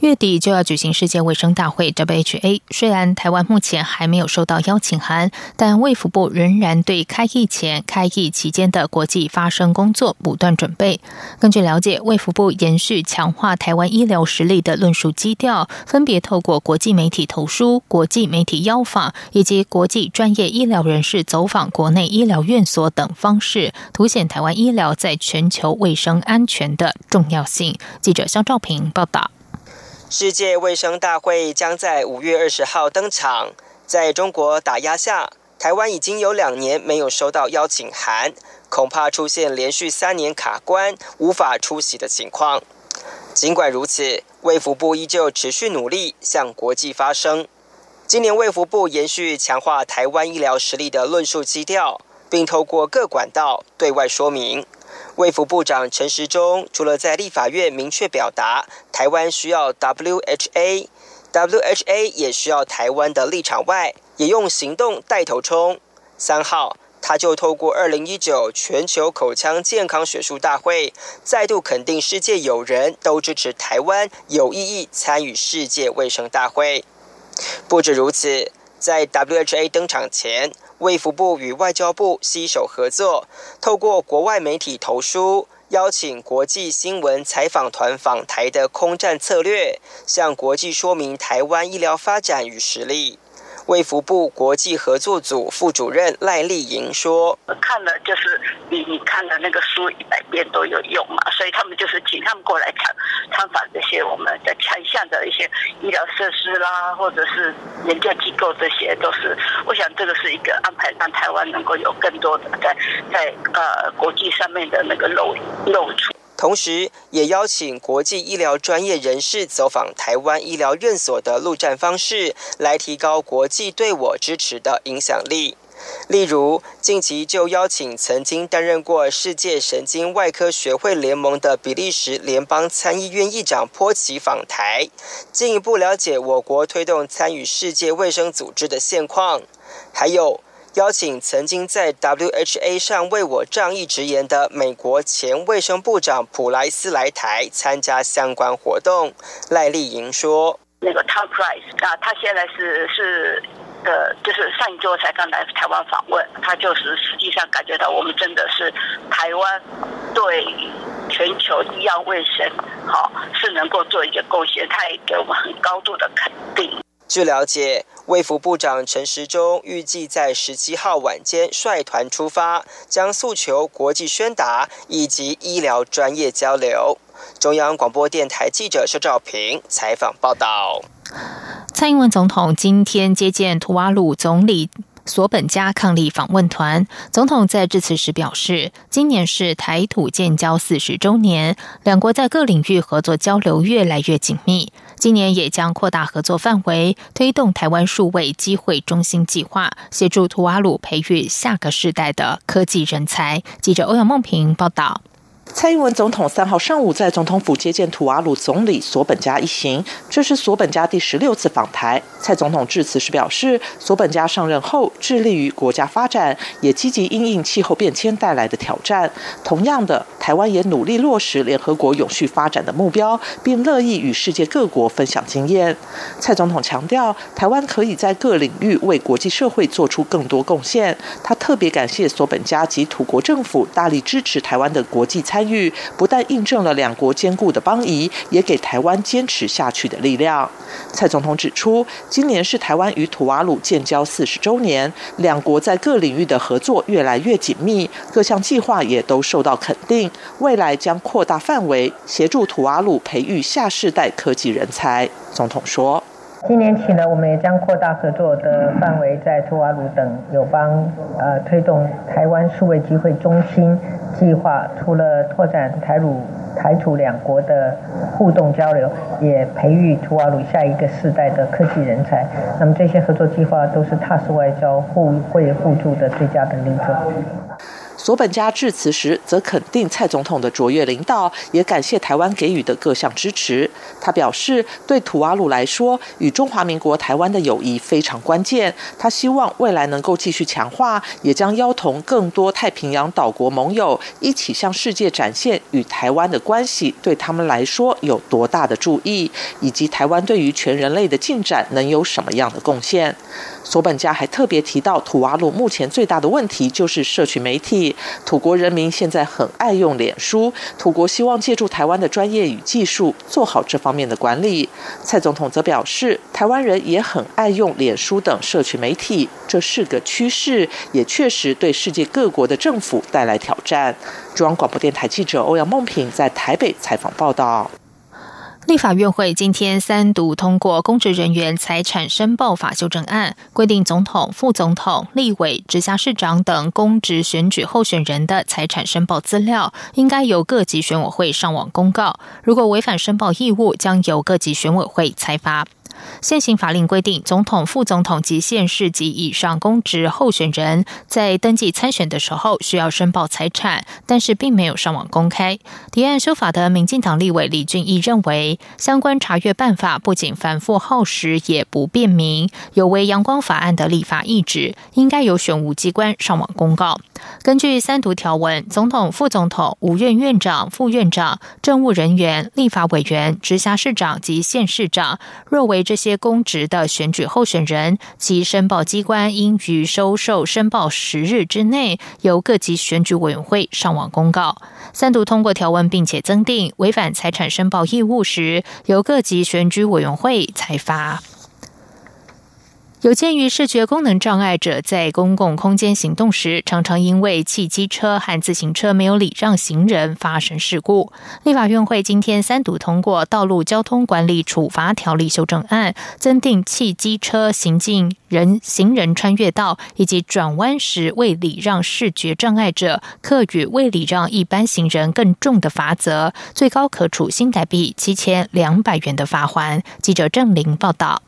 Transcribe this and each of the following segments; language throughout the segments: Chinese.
月底就要举行世界卫生大会 （WHA）。虽然台湾目前还没有收到邀请函，但卫福部仍然对开议前、开议期间的国际发声工作不断准备。根据了解，卫福部延续强化台湾医疗实力的论述基调，分别透过国际媒体投书、国际媒体邀访以及国际专业医疗人士走访国内医疗院所等方式，凸显台湾医疗在全球卫生安全的重要性。记者肖兆平报道。世界卫生大会将在五月二十号登场。在中国打压下，台湾已经有两年没有收到邀请函，恐怕出现连续三年卡关、无法出席的情况。尽管如此，卫福部依旧持续努力向国际发声。今年卫福部延续强化台湾医疗实力的论述基调，并透过各管道对外说明。卫福部长陈时中除了在立法院明确表达台湾需要 WHA，WHA 也需要台湾的立场外，也用行动带头冲。三号，他就透过二零一九全球口腔健康学术大会，再度肯定世界友人都支持台湾有意义参与世界卫生大会。不止如此，在 WHA 登场前。卫福部与外交部携手合作，透过国外媒体投书，邀请国际新闻采访团访台的空战策略，向国际说明台湾医疗发展与实力。卫福部国际合作组副主任赖丽莹说：“看了就是比你看的那个书一百遍都有用嘛，所以他们就是请他们过来参参访这些我们的强项的一些医疗设施啦，或者是研究机构，这些都是我想这个是一个安排，让台湾能够有更多的在在呃国际上面的那个露露出。”同时，也邀请国际医疗专业人士走访台湾医疗院所的陆战方式，来提高国际对我支持的影响力。例如，近期就邀请曾经担任过世界神经外科学会联盟的比利时联邦参议院议长波奇访台，进一步了解我国推动参与世界卫生组织的现况。还有。邀请曾经在 WHA 上为我仗义直言的美国前卫生部长普莱斯来台参加相关活动。赖丽莹说：“那个 Tom Price 啊，他现在是是呃，就是上一周才刚来台湾访问，他就是实际上感觉到我们真的是台湾对全球医药卫生好是能够做一个贡献，他也给我们很高度的肯定。”据了解。卫福部长陈时中预计在十七号晚间率团出发，将诉求国际宣达以及医疗专业交流。中央广播电台记者肖兆平采访报道。蔡英文总统今天接见图瓦鲁总理索本加抗力访问团。总统在致辞时表示，今年是台土建交四十周年，两国在各领域合作交流越来越紧密。今年也将扩大合作范围，推动台湾数位机会中心计划，协助图瓦鲁培育下个世代的科技人才。记者欧阳梦平报道。蔡英文总统三号上午在总统府接见图瓦鲁总理索本加一行，这是索本加第十六次访台。蔡总统致辞时表示，索本加上任后致力于国家发展，也积极应应气候变迁带来的挑战。同样的，台湾也努力落实联合国永续发展的目标，并乐意与世界各国分享经验。蔡总统强调，台湾可以在各领域为国际社会做出更多贡献。他特别感谢索本加及土国政府大力支持台湾的国际参。参与不但印证了两国坚固的邦谊，也给台湾坚持下去的力量。蔡总统指出，今年是台湾与土瓦鲁建交四十周年，两国在各领域的合作越来越紧密，各项计划也都受到肯定。未来将扩大范围，协助土瓦鲁培育下世代科技人才。总统说。今年起呢，我们也将扩大合作的范围，在图瓦鲁等友邦，呃，推动台湾数位机会中心计划。除了拓展台鲁、台土两国的互动交流，也培育图瓦鲁下一个世代的科技人才。那么这些合作计划都是踏实外交、互惠互助的最佳的例子。索本加致辞时，则肯定蔡总统的卓越领导，也感谢台湾给予的各项支持。他表示，对土瓦鲁来说，与中华民国台湾的友谊非常关键。他希望未来能够继续强化，也将邀同更多太平洋岛国盟友，一起向世界展现与台湾的关系对他们来说有多大的注意，以及台湾对于全人类的进展能有什么样的贡献。索本加还特别提到，土瓦鲁目前最大的问题就是社群媒体。土国人民现在很爱用脸书，土国希望借助台湾的专业与技术，做好这方面的管理。蔡总统则表示，台湾人也很爱用脸书等社群媒体，这是个趋势，也确实对世界各国的政府带来挑战。中央广播电台记者欧阳梦平在台北采访报道。立法院会今天三读通过公职人员财产申报法修正案，规定总统、副总统、立委、直辖市长等公职选举候选人的财产申报资料，应该由各级选委会上网公告。如果违反申报义务，将由各级选委会裁罚。现行法令规定，总统、副总统及县市级以上公职候选人，在登记参选的时候需要申报财产，但是并没有上网公开。提案修法的民进党立委李俊毅认为，相关查阅办法不仅繁复耗时，也不便民，有违阳光法案的立法意志，应该由选务机关上网公告。根据三读条文，总统、副总统、五院院长、副院长、政务人员、立法委员、直辖市长及县市长，若为这些公职的选举候选人，其申报机关应于收受申报十日之内，由各级选举委员会上网公告。三读通过条文，并且增订违反财产申报义务时，由各级选举委员会裁罚。有鉴于视觉功能障碍者在公共空间行动时，常常因为汽机车和自行车没有礼让行人发生事故，立法院会今天三读通过《道路交通管理处罚条例修正案》，增订汽机车行进人行人穿越道以及转弯时未礼让视觉障碍者，课与未礼让一般行人更重的罚则，最高可处新台币七千两百元的罚款。记者郑玲报道。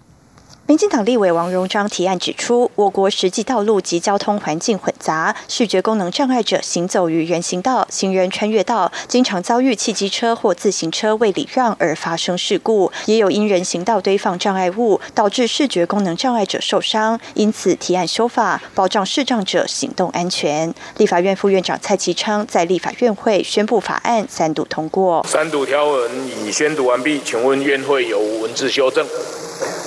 民进党立委王荣章提案指出，我国实际道路及交通环境混杂，视觉功能障碍者行走于人行道、行人穿越道，经常遭遇汽机车或自行车未礼让而发生事故，也有因人行道堆放障碍物导致视觉功能障碍者受伤。因此，提案修法，保障视障者行动安全。立法院副院长蔡其昌在立法院会宣布法案三读通过。三读条文已宣读完毕，请问院会有无文字修正？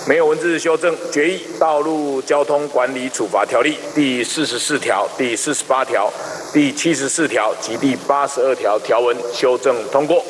没有文字修修正，决议《道路交通管理处罚条例》第四十四条、第四十八条、第七十四条及第八十二条条文修正通过。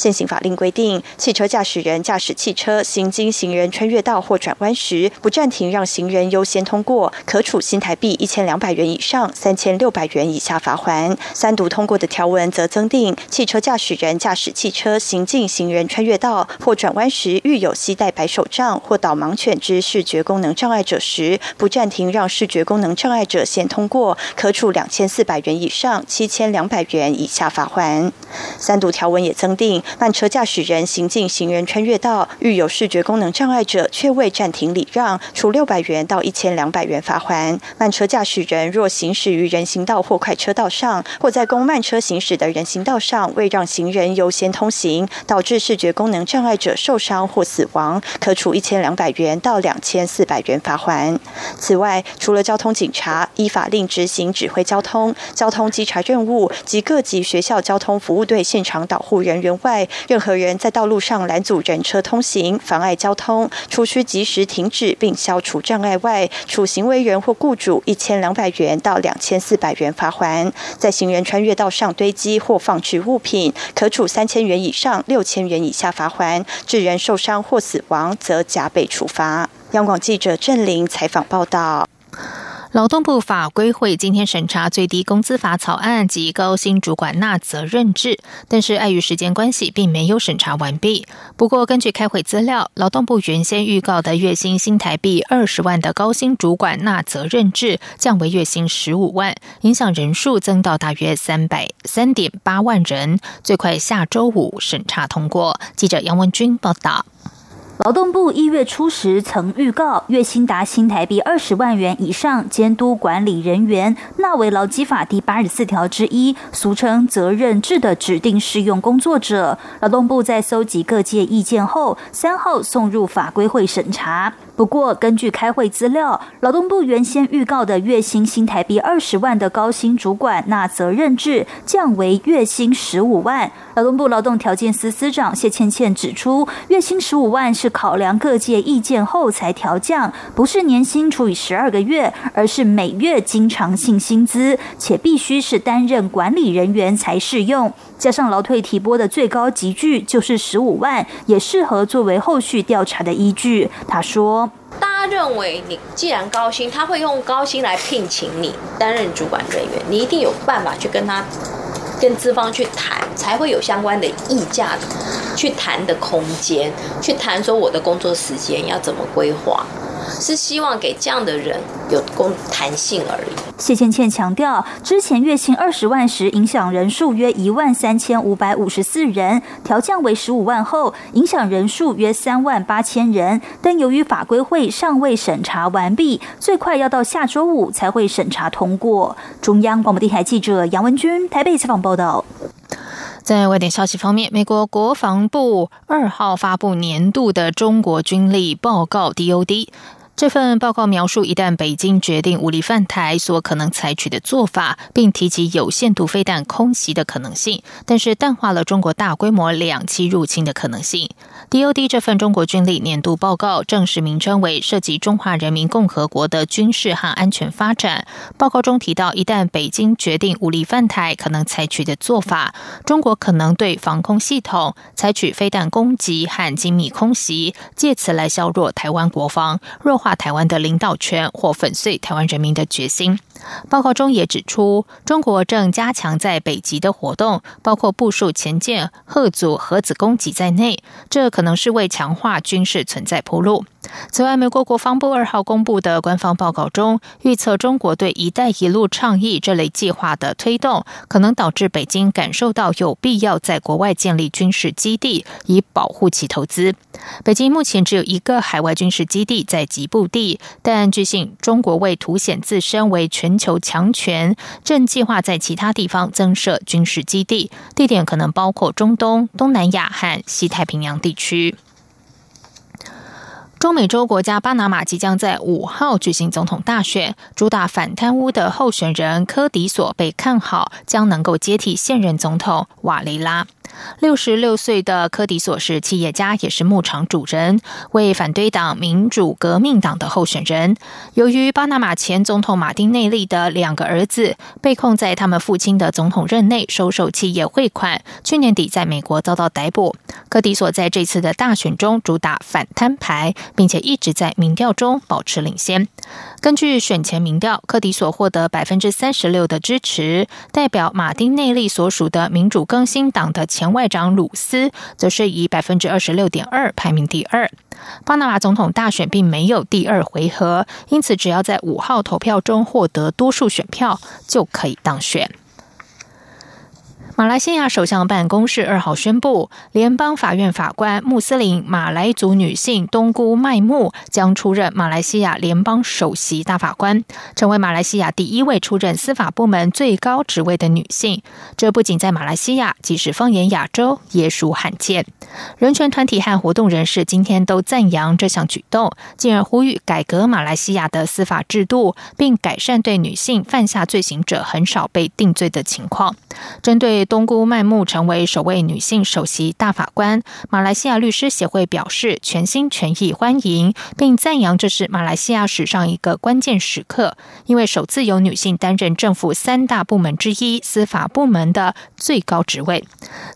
现行法令规定，汽车驾驶人驾驶汽车行经行人穿越道或转弯时，不暂停让行人优先通过，可处新台币一千两百元以上三千六百元以下罚款。三读通过的条文则增订，汽车驾驶人驾驶汽车行进行人穿越道或转弯时，遇有携带白手杖或导盲犬之视觉功能障碍者时，不暂停让视觉功能障碍者先通过，可处两千四百元以上七千两百元以下罚款。三读条文也增订。慢车驾驶人行进行人穿越道，遇有视觉功能障碍者却未暂停礼让，处六百元到一千两百元罚款。慢车驾驶人若行驶于人行道或快车道上，或在供慢车行驶的人行道上未让行人优先通行，导致视觉功能障碍者受伤或死亡，可处一千两百元到两千四百元罚款。此外，除了交通警察依法令执行指挥交通、交通稽查任务及各级学校交通服务队现场导护人员外，任何人在道路上拦阻人车通行、妨碍交通，除需及时停止并消除障碍外，处行为人或雇主一千两百元到两千四百元罚款。在行人穿越道上堆积或放置物品，可处三千元以上六千元以下罚款；致人受伤或死亡，则加倍处罚。央广记者郑玲采访报道。劳动部法规会今天审查最低工资法草案及高薪主管纳责任制，但是碍于时间关系，并没有审查完毕。不过，根据开会资料，劳动部原先预告的月薪新台币二十万的高薪主管纳责任制，降为月薪十五万，影响人数增到大约三百三点八万人，最快下周五审查通过。记者杨文君报道。劳动部一月初时曾预告，月薪达新台币二十万元以上监督管理人员纳为劳基法第八十四条之一，俗称责任制的指定适用工作者。劳动部在搜集各界意见后，三号送入法规会审查。不过，根据开会资料，劳动部原先预告的月薪新台币二十万的高薪主管纳责任制，降为月薪十五万。劳动部劳动条件司司长谢倩倩指出，月薪十五万是考量各界意见后才调降，不是年薪除以十二个月，而是每月经常性薪资，且必须是担任管理人员才适用。加上劳退提拨的最高级距就是十五万，也适合作为后续调查的依据。他说：“大家认为你既然高薪，他会用高薪来聘请你担任主管人员，你一定有办法去跟他跟资方去谈，才会有相关的议价去谈的空间，去谈说我的工作时间要怎么规划。”是希望给这样的人有工弹性而已。谢倩倩强调，之前月薪二十万时，影响人数约一万三千五百五十四人，调降为十五万后，影响人数约三万八千人。但由于法规会尚未审查完毕，最快要到下周五才会审查通过。中央广播电台记者杨文君台北采访报道。在外电消息方面，美国国防部二号发布年度的中国军力报告 （DOD）。这份报告描述，一旦北京决定武力犯台，所可能采取的做法，并提及有限度飞弹空袭的可能性，但是淡化了中国大规模两栖入侵的可能性。DOD 这份中国军力年度报告正式名称为《涉及中华人民共和国的军事和安全发展》。报告中提到，一旦北京决定武力犯台，可能采取的做法，中国可能对防空系统采取飞弹攻击和精密空袭，借此来削弱台湾国防，弱化。台湾的领导权或粉碎台湾人民的决心。报告中也指出，中国正加强在北极的活动，包括部署前舰、核组、核子攻击在内，这可能是为强化军事存在铺路。此外，美国国防部二号公布的官方报告中预测，中国对“一带一路”倡议这类计划的推动，可能导致北京感受到有必要在国外建立军事基地，以保护其投资。北京目前只有一个海外军事基地在吉布地，但据信中国为凸显自身为全全球强权，正计划在其他地方增设军事基地，地点可能包括中东、东南亚和西太平洋地区。中美洲国家巴拿马即将在五号举行总统大选，主打反贪污的候选人科迪索被看好将能够接替现任总统瓦雷拉。六十六岁的科迪索是企业家，也是牧场主人，为反对党民主革命党的候选人。由于巴拿马前总统马丁内利的两个儿子被控在他们父亲的总统任内收受企业汇款，去年底在美国遭到逮捕。科迪索在这次的大选中主打反贪牌，并且一直在民调中保持领先。根据选前民调，科迪索获得百分之三十六的支持，代表马丁内利所属的民主更新党的前外长鲁斯则是以百分之二十六点二排名第二。巴拿马总统大选并没有第二回合，因此只要在五号投票中获得多数选票，就可以当选。马来西亚首相办公室二号宣布，联邦法院法官穆斯林马来族女性东姑麦木将出任马来西亚联邦首席大法官，成为马来西亚第一位出任司法部门最高职位的女性。这不仅在马来西亚，即使放眼亚洲也属罕见。人权团体和活动人士今天都赞扬这项举动，进而呼吁改革马来西亚的司法制度，并改善对女性犯下罪行者很少被定罪的情况。针对东姑麦木成为首位女性首席大法官，马来西亚律师协会表示全心全意欢迎，并赞扬这是马来西亚史上一个关键时刻，因为首次有女性担任政府三大部门之一司法部门的最高职位。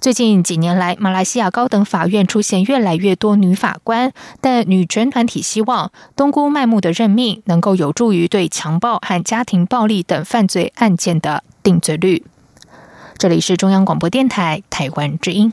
最近几年来，马来西亚高等法院出现越来越多女法官，但女权团体希望东姑麦木的任命能够有助于对强暴和家庭暴力等犯罪案件的定罪率。这里是中央广播电台台湾之音。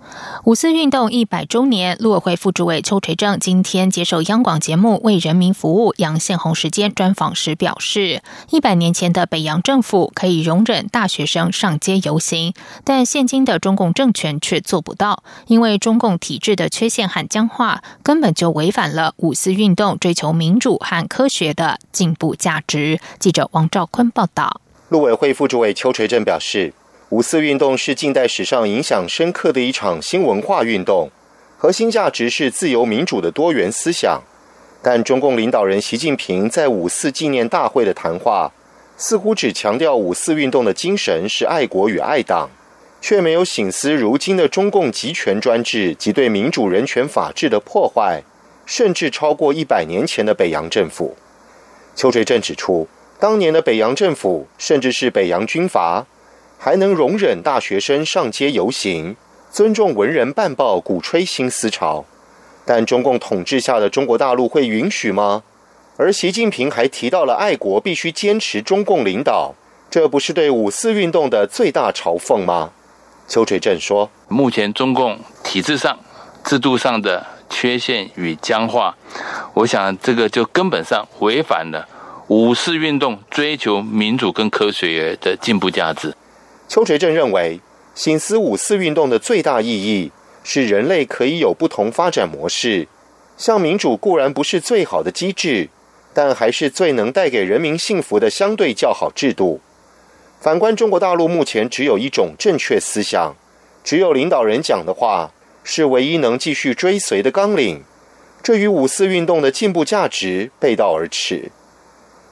五四运动一百周年，陆委会副主委邱垂正今天接受央广节目《为人民服务》杨宪宏时间专访时表示，一百年前的北洋政府可以容忍大学生上街游行，但现今的中共政权却做不到，因为中共体制的缺陷和僵化，根本就违反了五四运动追求民主和科学的进步价值。记者王兆坤报道。陆委会副主委邱垂正表示。五四运动是近代史上影响深刻的一场新文化运动，核心价值是自由民主的多元思想。但中共领导人习近平在五四纪念大会的谈话，似乎只强调五四运动的精神是爱国与爱党，却没有醒思如今的中共集权专制及对民主人权法治的破坏，甚至超过一百年前的北洋政府。邱垂正指出，当年的北洋政府，甚至是北洋军阀。还能容忍大学生上街游行，尊重文人办报，鼓吹新思潮，但中共统治下的中国大陆会允许吗？而习近平还提到了爱国必须坚持中共领导，这不是对五四运动的最大嘲讽吗？邱垂正说：“目前中共体制上、制度上的缺陷与僵化，我想这个就根本上违反了五四运动追求民主跟科学的进步价值。”邱垂正认为，新思五四运动的最大意义是人类可以有不同发展模式。像民主固然不是最好的机制，但还是最能带给人民幸福的相对较好制度。反观中国大陆，目前只有一种正确思想，只有领导人讲的话是唯一能继续追随的纲领，这与五四运动的进步价值背道而驰。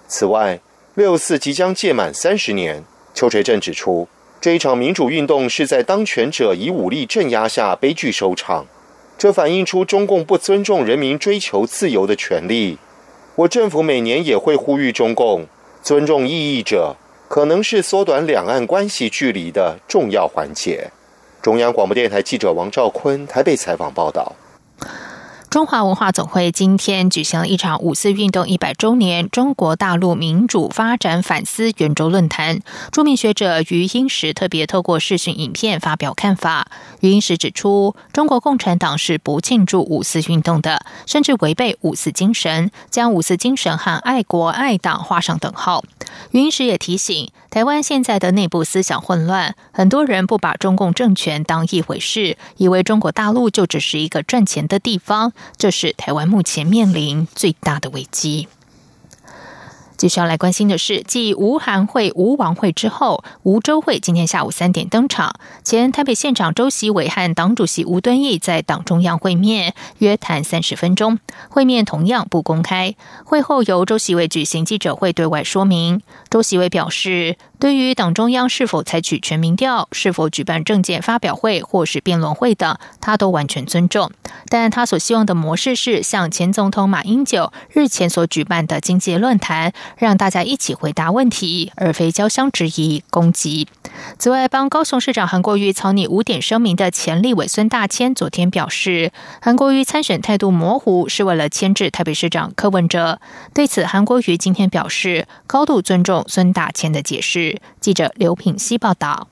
此外，六四即将届满三十年，邱垂正指出。这一场民主运动是在当权者以武力镇压下悲剧收场，这反映出中共不尊重人民追求自由的权利。我政府每年也会呼吁中共尊重异议者，可能是缩短两岸关系距离的重要环节。中央广播电台记者王兆坤台北采访报道。中华文化总会今天举行了一场五四运动一百周年中国大陆民主发展反思圆桌论坛。著名学者余英时特别透过视讯影片发表看法。余英时指出，中国共产党是不庆祝五四运动的，甚至违背五四精神，将五四精神和爱国爱党画上等号。余英时也提醒，台湾现在的内部思想混乱，很多人不把中共政权当一回事，以为中国大陆就只是一个赚钱的地方。这是台湾目前面临最大的危机。继续要来关心的是，继吴韩会、吴王会之后，吴周会今天下午三点登场。前台北县长周习伟和党主席吴敦义在党中央会面，约谈三十分钟。会面同样不公开。会后由周习伟举行记者会对外说明。周习伟表示。对于党中央是否采取全民调、是否举办政见发表会或是辩论会等，他都完全尊重。但他所希望的模式是像前总统马英九日前所举办的经济论坛，让大家一起回答问题，而非交相质疑、攻击。此外，帮高雄市长韩国瑜草拟五点声明的前立委孙大千昨天表示，韩国瑜参选态度模糊，是为了牵制台北市长柯文哲。对此，韩国瑜今天表示，高度尊重孙大千的解释。记者刘品希报道。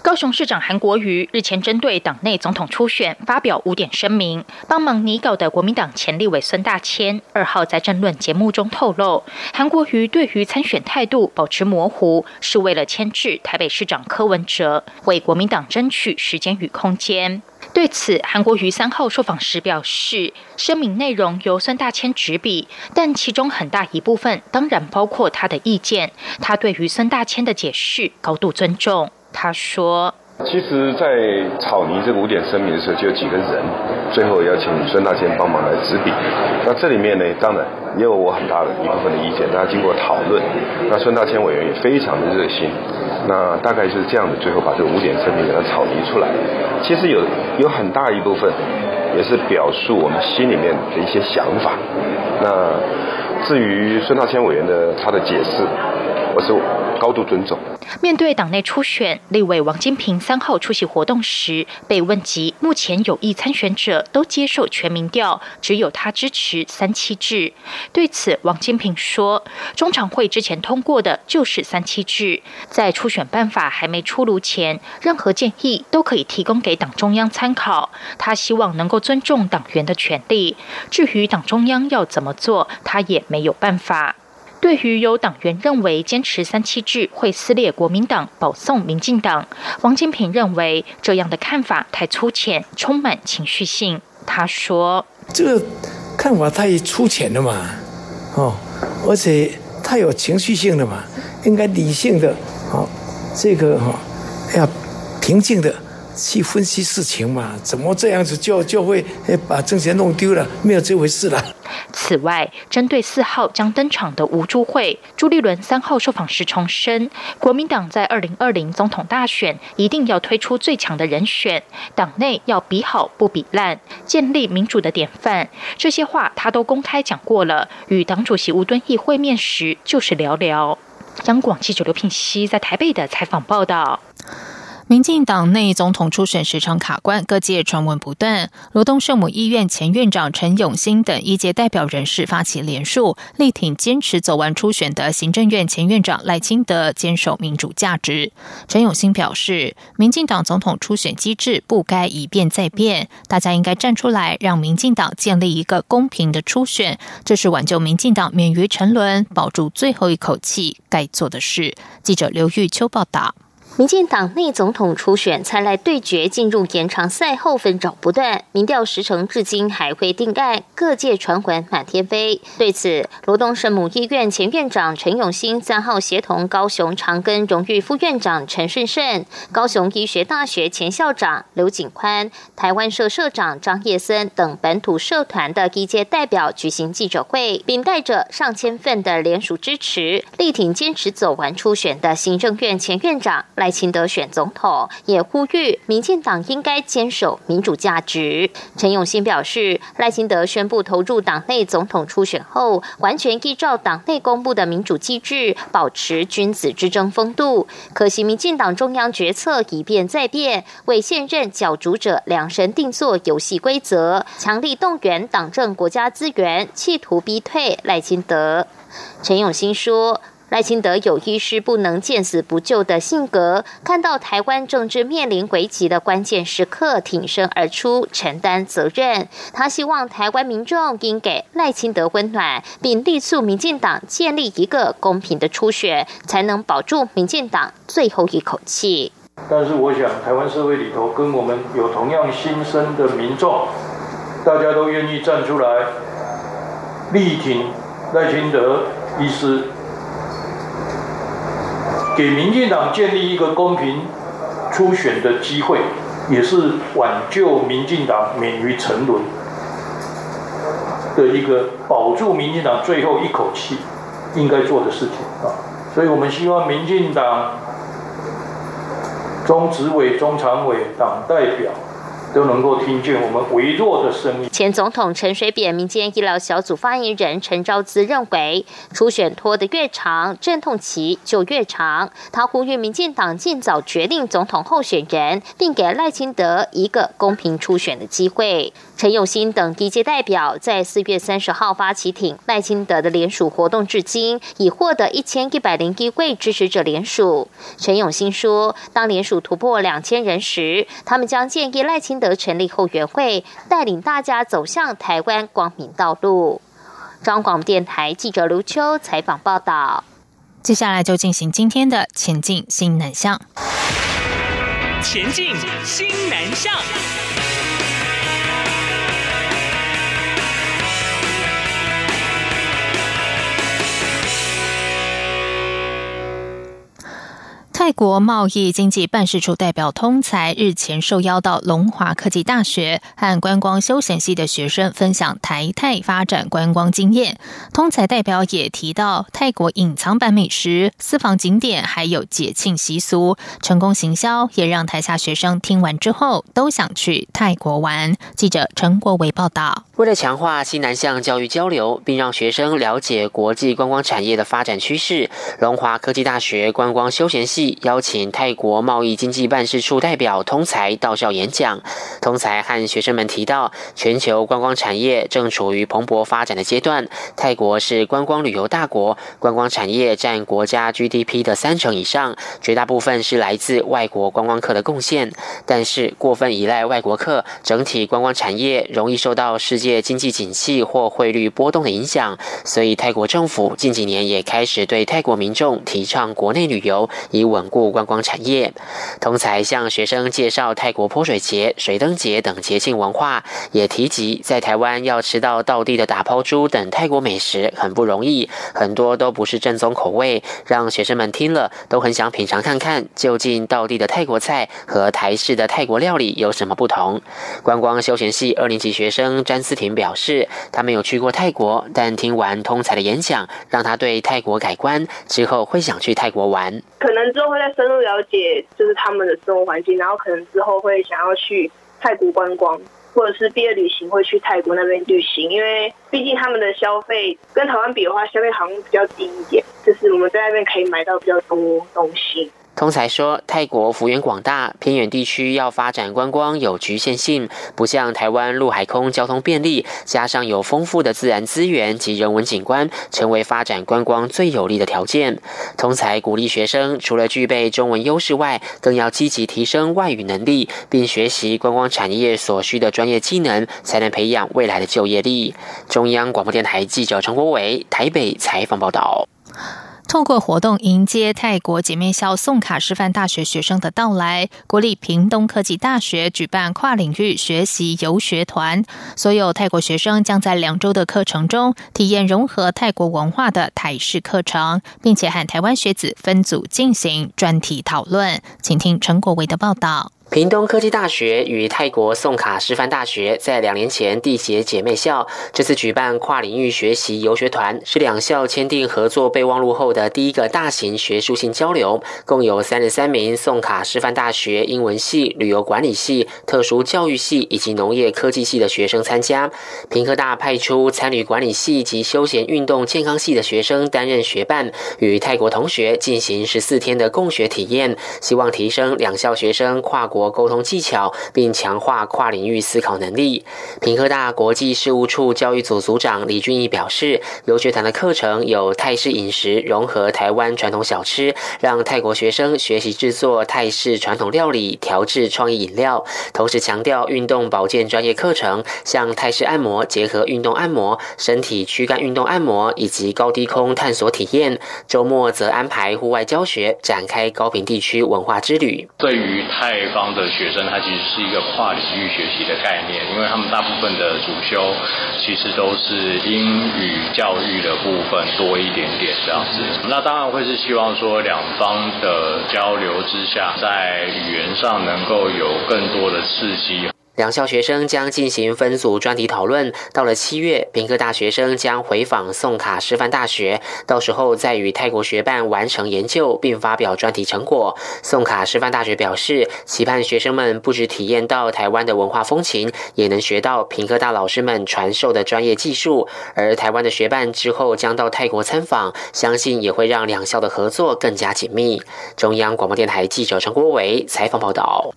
高雄市长韩国瑜日前针对党内总统初选发表五点声明，帮忙拟稿的国民党前立委孙大千二号在政论节目中透露，韩国瑜对于参选态度保持模糊，是为了牵制台北市长柯文哲，为国民党争取时间与空间。对此，韩国瑜三号受访时表示，声明内容由孙大千执笔，但其中很大一部分当然包括他的意见，他对于孙大千的解释高度尊重。他说：“其实，在草拟这个五点声明的时候，就有几个人，最后要请孙大千帮忙来执笔。那这里面呢，当然也有我很大的一部分的意见。大家经过讨论，那孙大千委员也非常的热心。那大概就是这样的，最后把这五点声明给它草拟出来。其实有有很大一部分，也是表述我们心里面的一些想法。那至于孙大千委员的他的解释，我是。”高度尊重。面对党内初选，立委王金平三号出席活动时被问及，目前有意参选者都接受全民调，只有他支持三七制。对此，王金平说，中常会之前通过的就是三七制，在初选办法还没出炉前，任何建议都可以提供给党中央参考。他希望能够尊重党员的权利，至于党中央要怎么做，他也没有办法。对于有党员认为坚持三七制会撕裂国民党、保送民进党，王金平认为这样的看法太粗浅，充满情绪性。他说：“这个看法太粗浅了嘛，哦，而且太有情绪性了嘛，应该理性的，哦，这个哈要平静的。”去分析事情嘛？怎么这样子就就会把政权弄丢了？没有这回事了。此外，针对四号将登场的吴朱会，朱立伦三号受访时重申，国民党在二零二零总统大选一定要推出最强的人选，党内要比好不比烂，建立民主的典范。这些话他都公开讲过了。与党主席吴敦义会面时，就是聊聊。央广记者刘聘熙在台北的采访报道。民进党内总统初选时常卡关，各界传闻不断。罗东圣母医院前院长陈永新等一届代表人士发起联署，力挺坚持走完初选的行政院前院长赖清德坚守民主价值。陈永新表示，民进党总统初选机制不该一变再变，大家应该站出来，让民进党建立一个公平的初选，这是挽救民进党免于沉沦、保住最后一口气该做的事。记者刘玉秋报道。民进党内总统初选蔡赖对决进入延长赛后纷扰不断，民调时程至今还未定案，各界传闻满天飞。对此，罗东圣母医院前院长陈永新三号协同高雄长庚荣誉副院长陈顺胜、高雄医学大学前校长刘景宽、台湾社社长张叶森等本土社团的一届代表举行记者会，并带着上千份的联署支持，力挺坚持走完初选的行政院前院长来。赖清德选总统，也呼吁民进党应该坚守民主价值。陈永新表示，赖清德宣布投入党内总统初选后，完全依照党内公布的民主机制，保持君子之争风度。可惜民进党中央决策一变再变，为现任角逐者量身定做游戏规则，强力动员党政国家资源，企图逼退赖清德。陈永新说。赖清德有一是不能见死不救的性格，看到台湾政治面临危急的关键时刻，挺身而出，承担责任。他希望台湾民众应给赖清德温暖，并力促民进党建立一个公平的初选，才能保住民进党最后一口气。但是，我想台湾社会里头跟我们有同样心声的民众，大家都愿意站出来力挺赖清德医师。给民进党建立一个公平初选的机会，也是挽救民进党免于沉沦的一个保住民进党最后一口气应该做的事情啊！所以我们希望民进党中执委、中常委、党代表。都能够听见我们微弱的声音。前总统陈水扁民间医疗小组发言人陈昭资认为，初选拖得越长，阵痛期就越长。他呼吁民进党尽早决定总统候选人，并给赖清德一个公平初选的机会。陈永新等一届代表在四月三十号发起挺赖清德的联署活动，至今已获得一千一百零一位支持者联署。陈永新说，当联署突破两千人时，他们将建议赖清德成立后援会，带领大家走向台湾光明道路。中广电台记者卢秋采访报道。接下来就进行今天的前进新南向。前进新南向。泰国贸易经济办事处代表通才日前受邀到龙华科技大学和观光休闲系的学生分享台泰发展观光经验。通才代表也提到，泰国隐藏版美食、私房景点还有节庆习俗，成功行销也让台下学生听完之后都想去泰国玩。记者陈国伟报道。为了强化西南向教育交流，并让学生了解国际观光产业的发展趋势，龙华科技大学观光休闲系。邀请泰国贸易经济办事处代表通才到校演讲。通才和学生们提到，全球观光产业正处于蓬勃发展的阶段。泰国是观光旅游大国，观光产业占国家 GDP 的三成以上，绝大部分是来自外国观光客的贡献。但是，过分依赖外国客，整体观光产业容易受到世界经济景气或汇率波动的影响。所以，泰国政府近几年也开始对泰国民众提倡国内旅游，以稳。固观光产业，同才向学生介绍泰国泼水节、水灯节等节庆文化，也提及在台湾要吃到道地的打抛猪等泰国美食很不容易，很多都不是正宗口味，让学生们听了都很想品尝看看，究竟道地的泰国菜和台式的泰国料理有什么不同。观光休闲系二年级学生詹思婷表示，他没有去过泰国，但听完通才的演讲，让他对泰国改观，之后会想去泰国玩。可能之后。会再深入了解，就是他们的生活环境，然后可能之后会想要去泰国观光，或者是毕业旅行会去泰国那边旅行，因为毕竟他们的消费跟台湾比的话，消费好像比较低一点，们在那边可以买到比较多东西。通才说，泰国幅员广大，偏远地区要发展观光有局限性，不像台湾陆海空交通便利，加上有丰富的自然资源及人文景观，成为发展观光最有利的条件。通才鼓励学生，除了具备中文优势外，更要积极提升外语能力，并学习观光产业所需的专业技能，才能培养未来的就业力。中央广播电台记者陈国伟台北采访报道。透过活动迎接泰国姐妹校宋卡师范大学学生的到来，国立屏东科技大学举办跨领域学习游学团，所有泰国学生将在两周的课程中体验融合泰国文化的台式课程，并且和台湾学子分组进行专题讨论。请听陈国维的报道。屏东科技大学与泰国宋卡师范大学在两年前缔结姐妹校，这次举办跨领域学习游学团，是两校签订合作备忘录后的第一个大型学术性交流。共有三十三名宋卡师范大学英文系、旅游管理系、特殊教育系以及农业科技系的学生参加。平科大派出参与管理系及休闲运动健康系的学生担任学伴，与泰国同学进行十四天的共学体验，希望提升两校学生跨国。国沟通技巧，并强化跨领域思考能力。平科大国际事务处教育组组长李俊义表示，留学团的课程有泰式饮食融合台湾传统小吃，让泰国学生学习制作泰式传统料理、调制创意饮料。同时强调运动保健专业课程，像泰式按摩结合运动按摩、身体躯干运动按摩以及高低空探索体验。周末则安排户外教学，展开高平地区文化之旅。对于泰方。的学生，他其实是一个跨领域学习的概念，因为他们大部分的主修其实都是英语教育的部分多一点点这样子。那当然会是希望说两方的交流之下，在语言上能够有更多的刺激。两校学生将进行分组专题讨论。到了七月，平科大学生将回访宋卡师范大学，到时候再与泰国学办完成研究，并发表专题成果。宋卡师范大学表示，期盼学生们不止体验到台湾的文化风情，也能学到平科大老师们传授的专业技术。而台湾的学办之后将到泰国参访，相信也会让两校的合作更加紧密。中央广播电台记者陈国伟采访报道。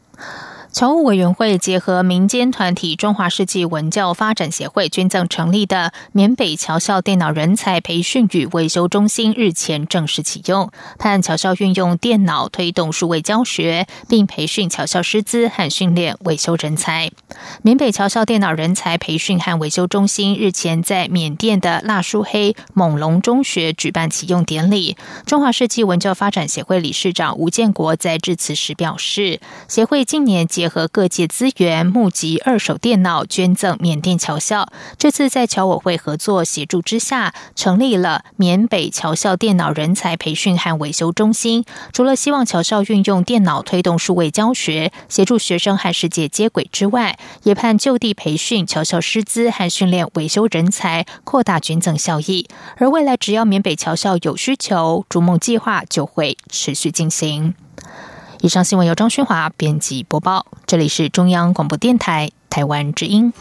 侨务委员会结合民间团体中华世纪文教发展协会捐赠成立的缅北侨校电脑人才培训与维修中心日前正式启用，盼侨校运用电脑推动数位教学，并培训侨校师资和训练维修人才。缅北侨校电脑人才培训和维修中心日前在缅甸的腊树黑猛龙中学举办启用典礼。中华世纪文教发展协会理事长吴建国在致辞时表示，协会近年结合各界资源，募集二手电脑捐赠缅甸侨校。这次在侨委会合作协助之下，成立了缅北侨校电脑人才培训和维修中心。除了希望侨校运用电脑推动数位教学，协助学生和世界接轨之外，也盼就地培训侨校师资和训练维修人才，扩大捐赠效益。而未来只要缅北侨校有需求，逐梦计划就会持续进行。以上新闻由张勋华编辑播报，这里是中央广播电台台湾之音。